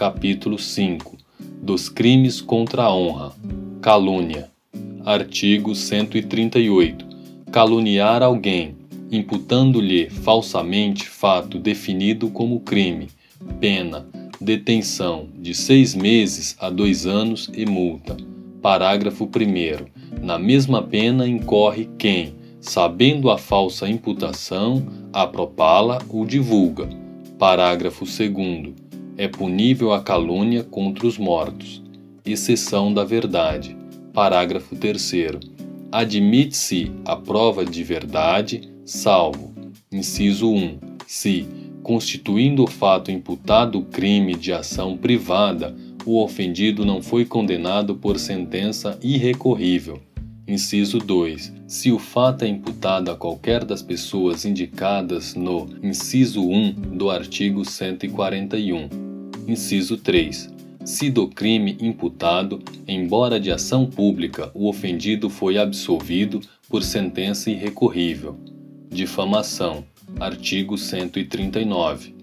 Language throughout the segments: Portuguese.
capítulo 5 dos crimes contra a honra. Calúnia. Artigo 138. Caluniar alguém, imputando-lhe falsamente fato definido como crime. Pena: detenção de seis meses a dois anos e multa. Parágrafo 1. Na mesma pena incorre quem, sabendo a falsa imputação, a propala ou divulga. Parágrafo 2. É punível a calúnia contra os mortos. Exceção da verdade. Parágrafo 3. Admite-se a prova de verdade, salvo. Inciso 1. Se, constituindo o fato imputado crime de ação privada, o ofendido não foi condenado por sentença irrecorrível. Inciso 2. Se o fato é imputado a qualquer das pessoas indicadas no inciso 1 do artigo 141. Inciso 3. Se do crime imputado, embora de ação pública, o ofendido foi absolvido por sentença irrecorrível. Difamação. Artigo 139.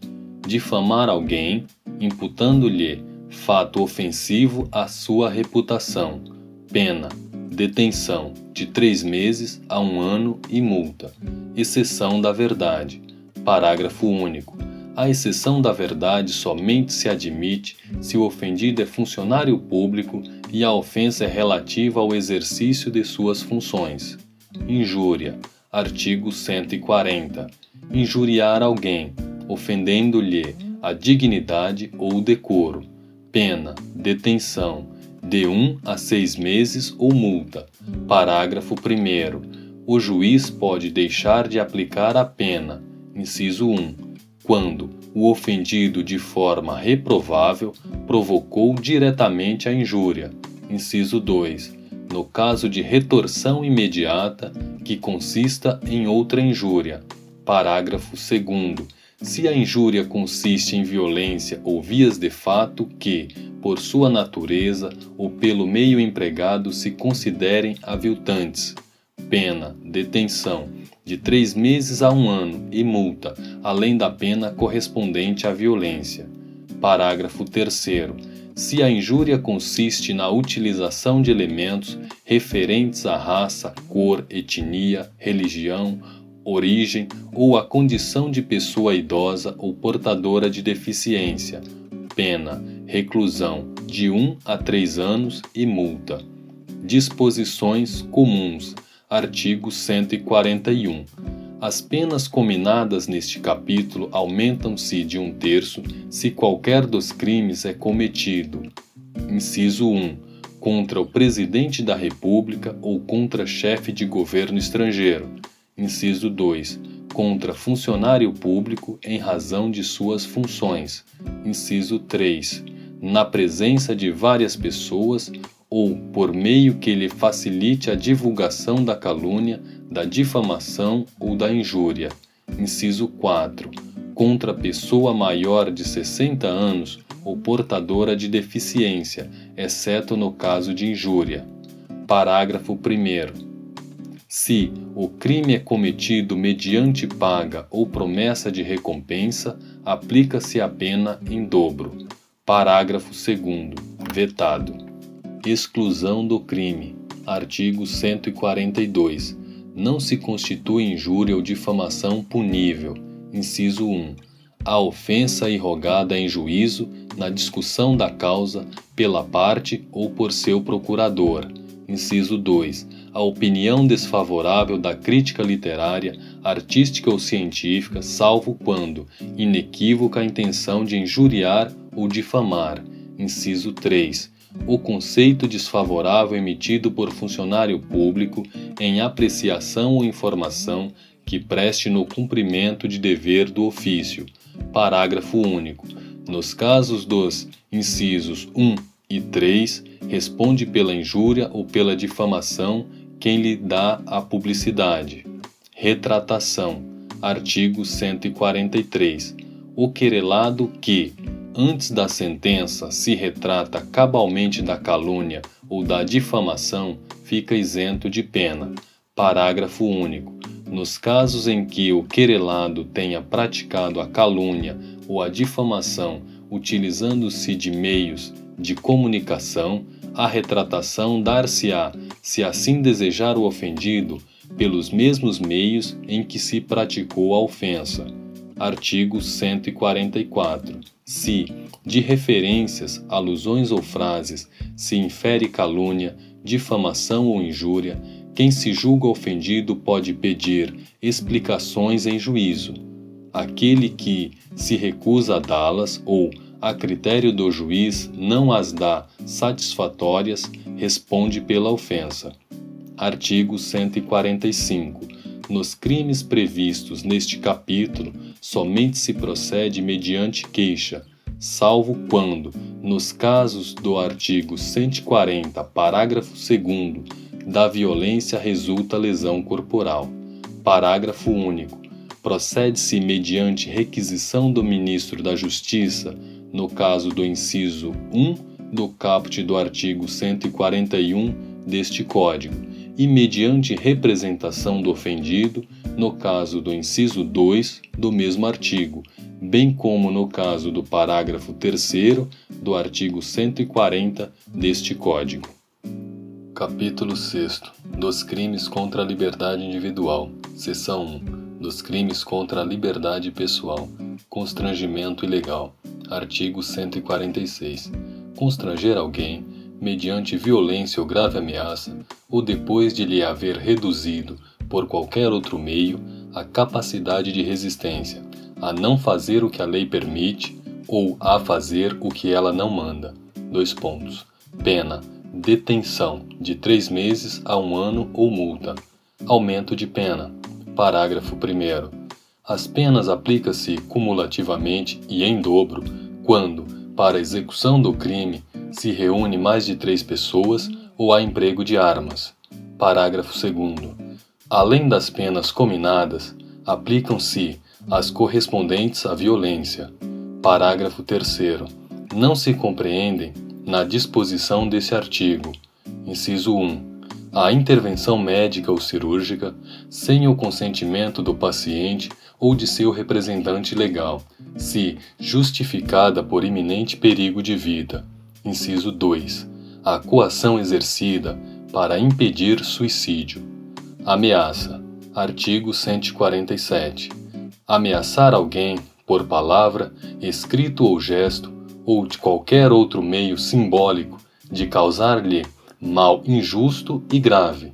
Difamar alguém, imputando-lhe fato ofensivo à sua reputação. Pena: detenção de três meses a um ano e multa. Exceção da verdade. Parágrafo único. A exceção da verdade somente se admite se o ofendido é funcionário público e a ofensa é relativa ao exercício de suas funções. Injúria. Artigo 140. Injuriar alguém, ofendendo-lhe a dignidade ou o decoro Pena: detenção de um a seis meses ou multa. Parágrafo 1. O juiz pode deixar de aplicar a pena, inciso 1, quando o ofendido de forma reprovável provocou diretamente a injúria, inciso 2, no caso de retorção imediata que consista em outra injúria. Parágrafo 2 se a injúria consiste em violência ou vias de fato que, por sua natureza ou pelo meio empregado, se considerem aviltantes. Pena, detenção, de três meses a um ano e multa, além da pena correspondente à violência. Parágrafo 3. Se a injúria consiste na utilização de elementos referentes à raça, cor, etnia, religião origem ou a condição de pessoa idosa ou portadora de deficiência. Pena: reclusão de 1 a 3 anos e multa. Disposições comuns. Artigo 141. As penas combinadas neste capítulo aumentam-se de um terço se qualquer dos crimes é cometido. Inciso 1. Contra o Presidente da República ou contra chefe de governo estrangeiro Inciso 2. Contra funcionário público em razão de suas funções. Inciso 3. Na presença de várias pessoas ou por meio que lhe facilite a divulgação da calúnia, da difamação ou da injúria. Inciso 4. Contra pessoa maior de 60 anos ou portadora de deficiência, exceto no caso de injúria. Parágrafo 1. Se o crime é cometido mediante paga ou promessa de recompensa, aplica-se a pena em dobro. Parágrafo 2. Vetado. Exclusão do crime. Artigo 142. Não se constitui injúria ou difamação punível. Inciso 1. A ofensa irrogada em juízo na discussão da causa pela parte ou por seu procurador. Inciso 2 a opinião desfavorável da crítica literária, artística ou científica, salvo quando inequívoca a intenção de injuriar ou difamar. Inciso 3. O conceito desfavorável emitido por funcionário público em apreciação ou informação que preste no cumprimento de dever do ofício. Parágrafo único. Nos casos dos incisos 1 e 3, responde pela injúria ou pela difamação quem lhe dá a publicidade. Retratação. Artigo 143. O querelado que, antes da sentença, se retrata cabalmente da calúnia ou da difamação, fica isento de pena. Parágrafo único. Nos casos em que o querelado tenha praticado a calúnia ou a difamação utilizando-se de meios de comunicação, a retratação dar-se-á, se assim desejar o ofendido, pelos mesmos meios em que se praticou a ofensa. Artigo 144. Se, de referências, alusões ou frases, se infere calúnia, difamação ou injúria, quem se julga ofendido pode pedir explicações em juízo. Aquele que se recusa a dá-las ou, a critério do juiz, não as dá satisfatórias, responde pela ofensa. Artigo 145. Nos crimes previstos neste capítulo, somente se procede mediante queixa, salvo quando, nos casos do artigo 140, parágrafo 2, da violência resulta lesão corporal. Parágrafo único. Procede-se mediante requisição do ministro da Justiça, no caso do inciso 1 do caput do artigo 141 deste Código, e mediante representação do ofendido, no caso do inciso 2 do mesmo artigo, bem como no caso do parágrafo 3 do artigo 140 deste Código. Capítulo 6 dos crimes contra a liberdade individual. Seção 1 dos crimes contra a liberdade pessoal. Constrangimento ilegal. Artigo 146. Constranger alguém mediante violência ou grave ameaça, ou depois de lhe haver reduzido, por qualquer outro meio, a capacidade de resistência, a não fazer o que a lei permite ou a fazer o que ela não manda. Dois pontos. Pena: detenção de três meses a um ano ou multa. Aumento de pena. Parágrafo 1. As penas aplicam-se cumulativamente e em dobro quando, para a execução do crime, se reúne mais de três pessoas ou há emprego de armas. Parágrafo 2. Além das penas cominadas, aplicam-se as correspondentes à violência. Parágrafo 3. Não se compreendem, na disposição desse artigo, inciso 1, a intervenção médica ou cirúrgica sem o consentimento do paciente ou de seu representante legal, se justificada por iminente perigo de vida. Inciso 2. A coação exercida para impedir suicídio. Ameaça. Artigo 147 ameaçar alguém por palavra, escrito ou gesto, ou de qualquer outro meio simbólico de causar-lhe mal injusto e grave.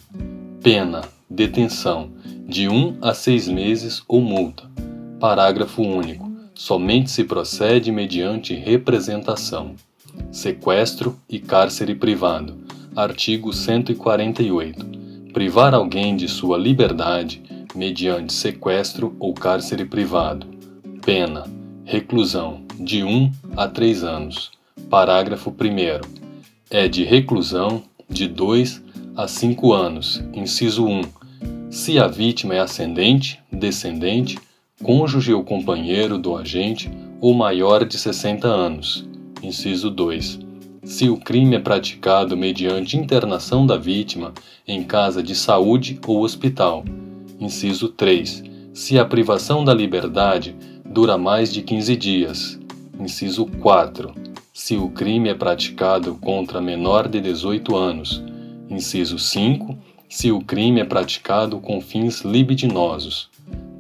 Pena, detenção, de um a seis meses ou multa. Parágrafo único. Somente se procede mediante representação. Sequestro e cárcere privado. Artigo 148. Privar alguém de sua liberdade mediante sequestro ou cárcere privado. Pena: reclusão de 1 a 3 anos. Parágrafo 1. É de reclusão de 2 a 5 anos. Inciso 1. Se a vítima é ascendente, descendente, cônjuge ou companheiro do agente ou maior de 60 anos. Inciso 2. Se o crime é praticado mediante internação da vítima em casa de saúde ou hospital Inciso 3. Se a privação da liberdade dura mais de 15 dias. Inciso 4. Se o crime é praticado contra menor de 18 anos. Inciso 5. Se o crime é praticado com fins libidinosos.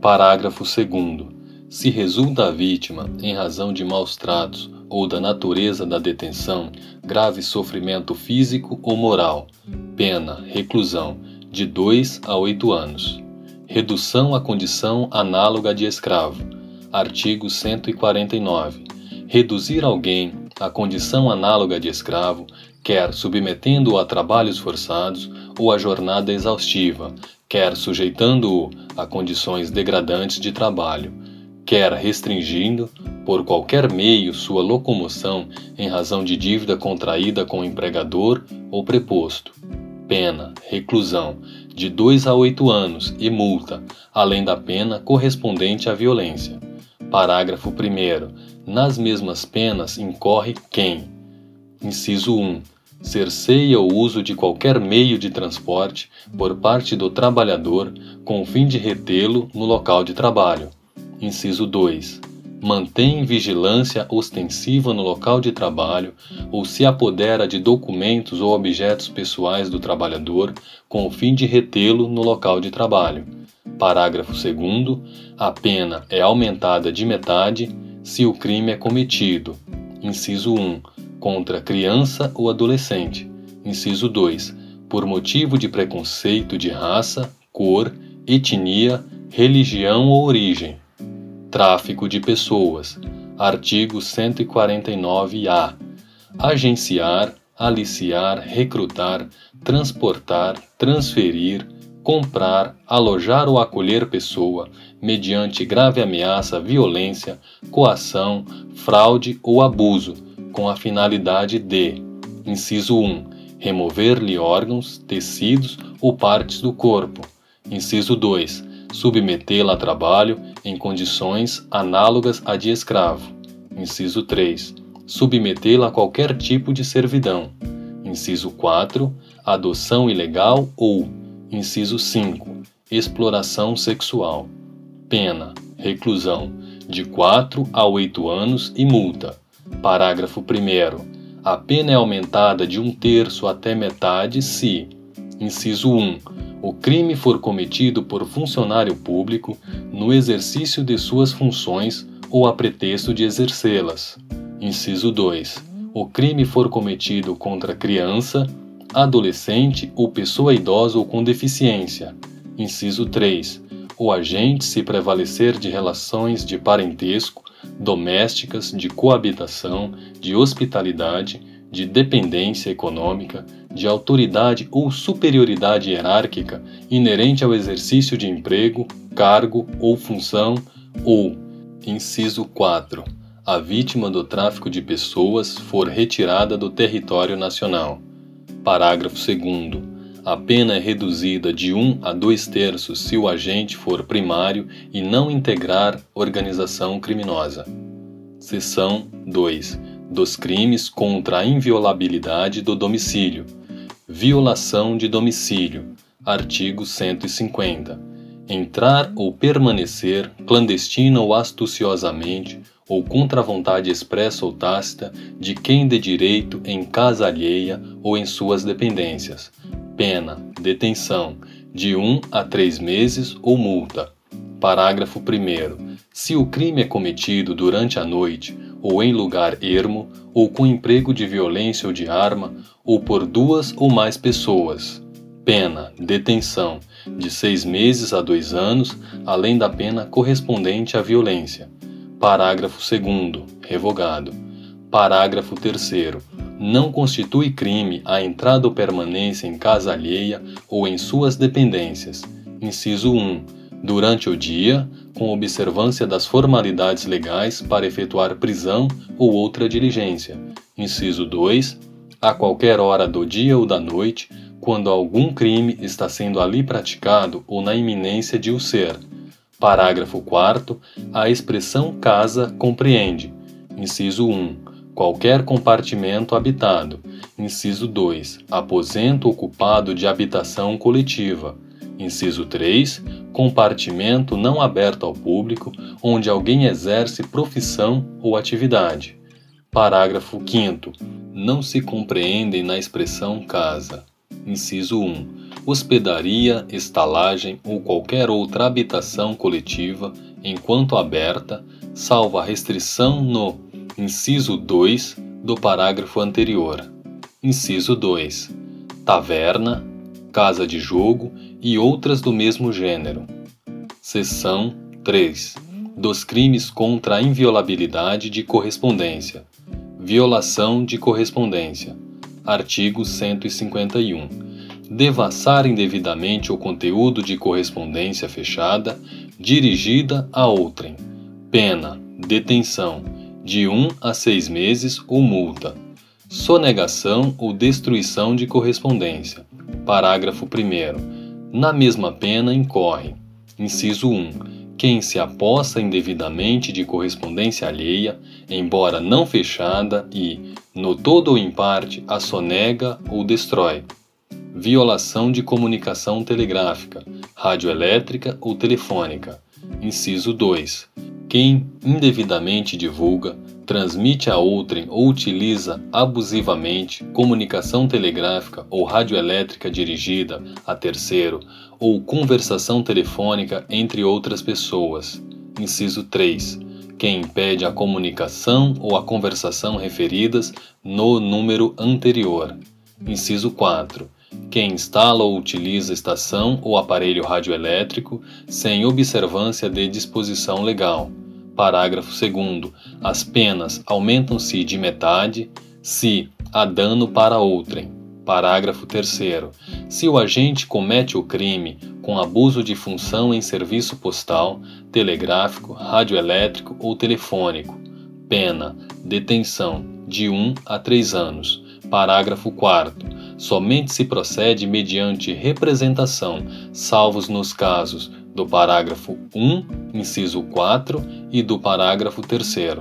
Parágrafo 2. Se resulta a vítima, em razão de maus tratos ou da natureza da detenção, grave sofrimento físico ou moral, pena, reclusão, de 2 a 8 anos. Redução à condição análoga de escravo. Artigo 149. Reduzir alguém à condição análoga de escravo, quer submetendo-o a trabalhos forçados ou a jornada exaustiva, quer sujeitando-o a condições degradantes de trabalho, quer restringindo, por qualquer meio, sua locomoção em razão de dívida contraída com o empregador ou preposto. Pena, reclusão, de 2 a 8 anos e multa, além da pena correspondente à violência. Parágrafo 1. Nas mesmas penas incorre quem: Inciso 1. Cerceia o uso de qualquer meio de transporte por parte do trabalhador com o fim de retê-lo no local de trabalho. Inciso 2. mantém vigilância ostensiva no local de trabalho ou se apodera de documentos ou objetos pessoais do trabalhador com o fim de retê-lo no local de trabalho. Parágrafo 2. A pena é aumentada de metade se o crime é cometido. Inciso 1. Contra criança ou adolescente. Inciso 2. Por motivo de preconceito de raça, cor, etnia, religião ou origem. Tráfico de pessoas. Artigo 149-A. Agenciar, aliciar, recrutar, transportar, transferir, comprar, alojar ou acolher pessoa mediante grave ameaça, violência, coação, fraude ou abuso, com a finalidade de: inciso 1. remover-lhe órgãos, tecidos ou partes do corpo. Inciso 2 submetê-la a trabalho em condições análogas à de escravo. Inciso 3. Submetê-la a qualquer tipo de servidão. Inciso 4. Adoção ilegal ou, inciso 5. Exploração sexual. Pena: reclusão de 4 a 8 anos e multa. Parágrafo 1. A pena é aumentada de um terço até metade se, inciso 1 o crime for cometido por funcionário público no exercício de suas funções ou a pretexto de exercê-las. Inciso 2. O crime for cometido contra criança, adolescente ou pessoa idosa ou com deficiência. Inciso 3. O agente se prevalecer de relações de parentesco, domésticas, de coabitação, de hospitalidade, de dependência econômica, de autoridade ou superioridade hierárquica inerente ao exercício de emprego, cargo ou função, ou, inciso 4, a vítima do tráfico de pessoas for retirada do território nacional. Parágrafo 2. A pena é reduzida de 1 a 2 terços se o agente for primário e não integrar organização criminosa. Seção 2 dos crimes contra a inviolabilidade do domicílio. Violação de domicílio. Artigo 150. Entrar ou permanecer clandestina ou astuciosamente ou contra a vontade expressa ou tácita de quem de direito em casa alheia ou em suas dependências. Pena, detenção, de 1 um a 3 meses ou multa. Parágrafo 1. Se o crime é cometido durante a noite ou em lugar ermo, ou com emprego de violência ou de arma, ou por duas ou mais pessoas. Pena, detenção, de seis meses a dois anos, além da pena correspondente à violência. Parágrafo 2. Revogado. Parágrafo 3. Não constitui crime a entrada ou permanência em casa alheia ou em suas dependências. Inciso 1 durante o dia, com observância das formalidades legais para efetuar prisão ou outra diligência. Inciso 2. A qualquer hora do dia ou da noite, quando algum crime está sendo ali praticado ou na iminência de o ser. Parágrafo 4. A expressão casa compreende. Inciso 1. Qualquer compartimento habitado. Inciso 2. Aposento ocupado de habitação coletiva. Inciso 3. Compartimento não aberto ao público, onde alguém exerce profissão ou atividade. Parágrafo 5. Não se compreendem na expressão casa. Inciso 1. Hospedaria, estalagem ou qualquer outra habitação coletiva, enquanto aberta, salvo a restrição no inciso 2 do parágrafo anterior. Inciso 2. Taverna, casa de jogo e outras do mesmo gênero. Seção 3. Dos crimes contra a inviolabilidade de correspondência. Violação de correspondência. Artigo 151. Devassar indevidamente o conteúdo de correspondência fechada dirigida a outrem. Pena: detenção de 1 a 6 meses ou multa. Sonegação ou destruição de correspondência Parágrafo 1. Na mesma pena incorre: inciso 1. Quem se apossa indevidamente de correspondência alheia, embora não fechada, e, no todo ou em parte, a sonega ou destrói. Violação de comunicação telegráfica, radioelétrica ou telefônica. Inciso 2 quem indevidamente divulga, transmite a outrem ou utiliza abusivamente comunicação telegráfica ou radioelétrica dirigida a terceiro ou conversação telefônica entre outras pessoas. Inciso 3. Quem impede a comunicação ou a conversação referidas no número anterior. Inciso 4. Quem instala ou utiliza estação ou aparelho radioelétrico sem observância de disposição legal Parágrafo 2. As penas aumentam-se de metade se há dano para outrem. Parágrafo 3. Se o agente comete o crime com abuso de função em serviço postal, telegráfico, radioelétrico ou telefônico, pena, detenção, de 1 a 3 anos. Parágrafo 4. Somente se procede mediante representação, salvos nos casos do parágrafo 1, inciso 4 e do parágrafo 3.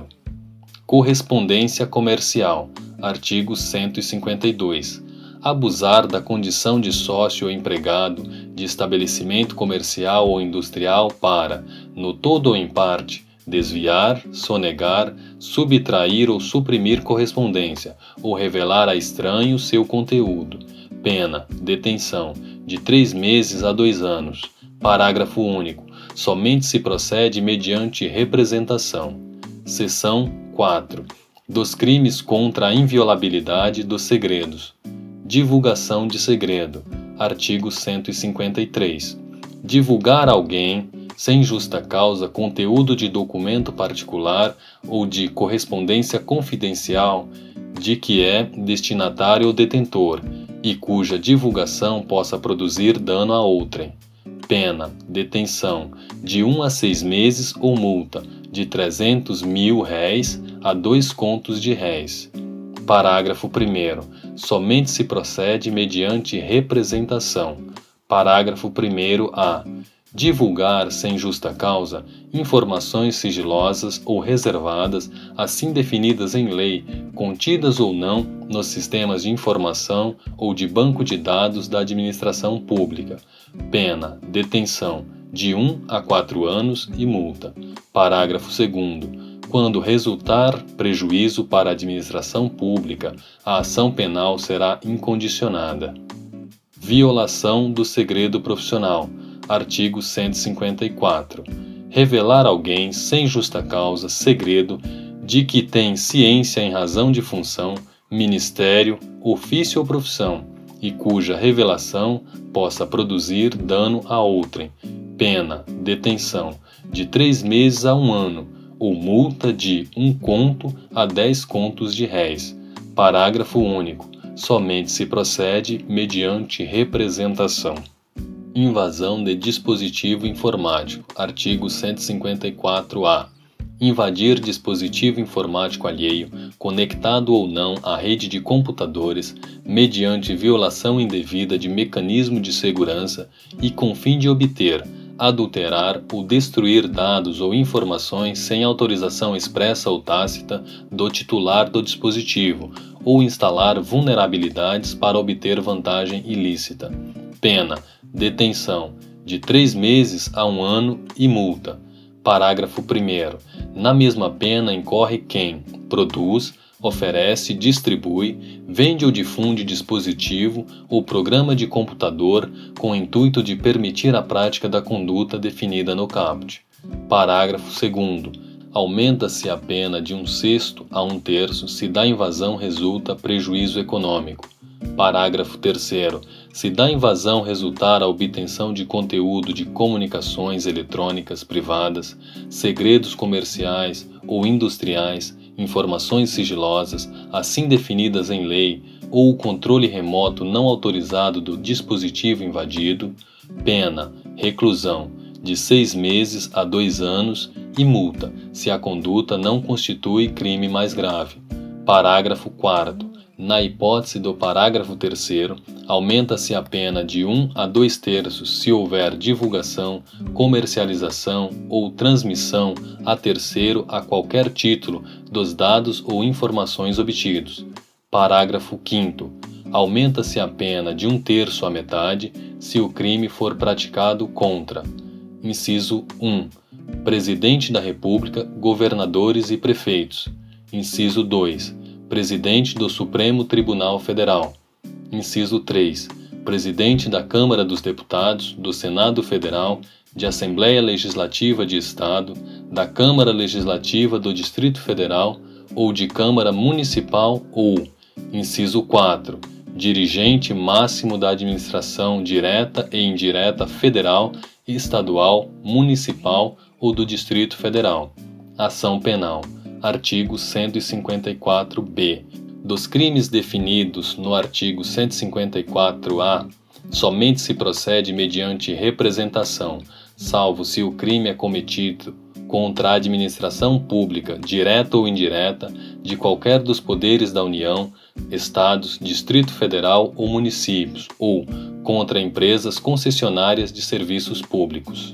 Correspondência comercial. Artigo 152. Abusar da condição de sócio ou empregado de estabelecimento comercial ou industrial para, no todo ou em parte, desviar, sonegar, subtrair ou suprimir correspondência, ou revelar a estranho seu conteúdo. Pena, detenção, de três meses a dois anos Parágrafo único. Somente se procede mediante representação. Seção 4. Dos crimes contra a inviolabilidade dos segredos. Divulgação de segredo. Artigo 153. Divulgar alguém, sem justa causa, conteúdo de documento particular ou de correspondência confidencial de que é destinatário ou detentor e cuja divulgação possa produzir dano a outrem pena, detenção, de 1 a 6 meses ou multa, de 300 mil réis a dois contos de réis. Parágrafo 1. Somente se procede mediante representação. Parágrafo 1 A. Divulgar sem justa causa informações sigilosas ou reservadas, assim definidas em lei, contidas ou não nos sistemas de informação ou de banco de dados da administração pública, Pena: detenção de 1 a 4 anos e multa. Parágrafo 2 quando resultar prejuízo para a administração pública, a ação penal será incondicionada. Violação do segredo profissional. Artigo 154. Revelar alguém sem justa causa segredo de que tem ciência em razão de função, ministério, ofício ou profissão e cuja revelação possa produzir dano a outrem, pena, detenção, de três meses a um ano, ou multa de um conto a dez contos de réis. Parágrafo único. Somente se procede mediante representação. Invasão de dispositivo informático. Artigo 154-A invadir dispositivo informático alheio, conectado ou não à rede de computadores, mediante violação indevida de mecanismo de segurança e com fim de obter, adulterar ou destruir dados ou informações sem autorização expressa ou tácita do titular do dispositivo, ou instalar vulnerabilidades para obter vantagem ilícita. Pena: detenção de três meses a um ano e multa. Parágrafo 1. Na mesma pena incorre quem produz, oferece, distribui, vende ou difunde dispositivo ou programa de computador com o intuito de permitir a prática da conduta definida no caput. Parágrafo 2. Aumenta-se a pena de um sexto a um terço se da invasão resulta prejuízo econômico. Parágrafo 3. Se da invasão resultar a obtenção de conteúdo de comunicações eletrônicas privadas, segredos comerciais ou industriais, informações sigilosas, assim definidas em lei, ou o controle remoto não autorizado do dispositivo invadido, pena, reclusão, de seis meses a dois anos e multa, se a conduta não constitui crime mais grave. Parágrafo 4. Na hipótese do parágrafo 3, aumenta-se a pena de 1 a 2 terços se houver divulgação, comercialização ou transmissão a terceiro a qualquer título dos dados ou informações obtidos. Parágrafo 5. Aumenta-se a pena de um terço à metade se o crime for praticado contra. Inciso 1 Presidente da República, governadores e prefeitos. Inciso 2. Presidente do Supremo Tribunal Federal. Inciso 3. Presidente da Câmara dos Deputados, do Senado Federal, de Assembleia Legislativa de Estado, da Câmara Legislativa do Distrito Federal ou de Câmara Municipal ou, inciso 4, dirigente máximo da administração direta e indireta federal, estadual, municipal ou do Distrito Federal. Ação Penal. Artigo 154-B. Dos crimes definidos no artigo 154-A, somente se procede mediante representação, salvo se o crime é cometido contra a administração pública, direta ou indireta, de qualquer dos poderes da União, Estados, Distrito Federal ou municípios, ou contra empresas concessionárias de serviços públicos.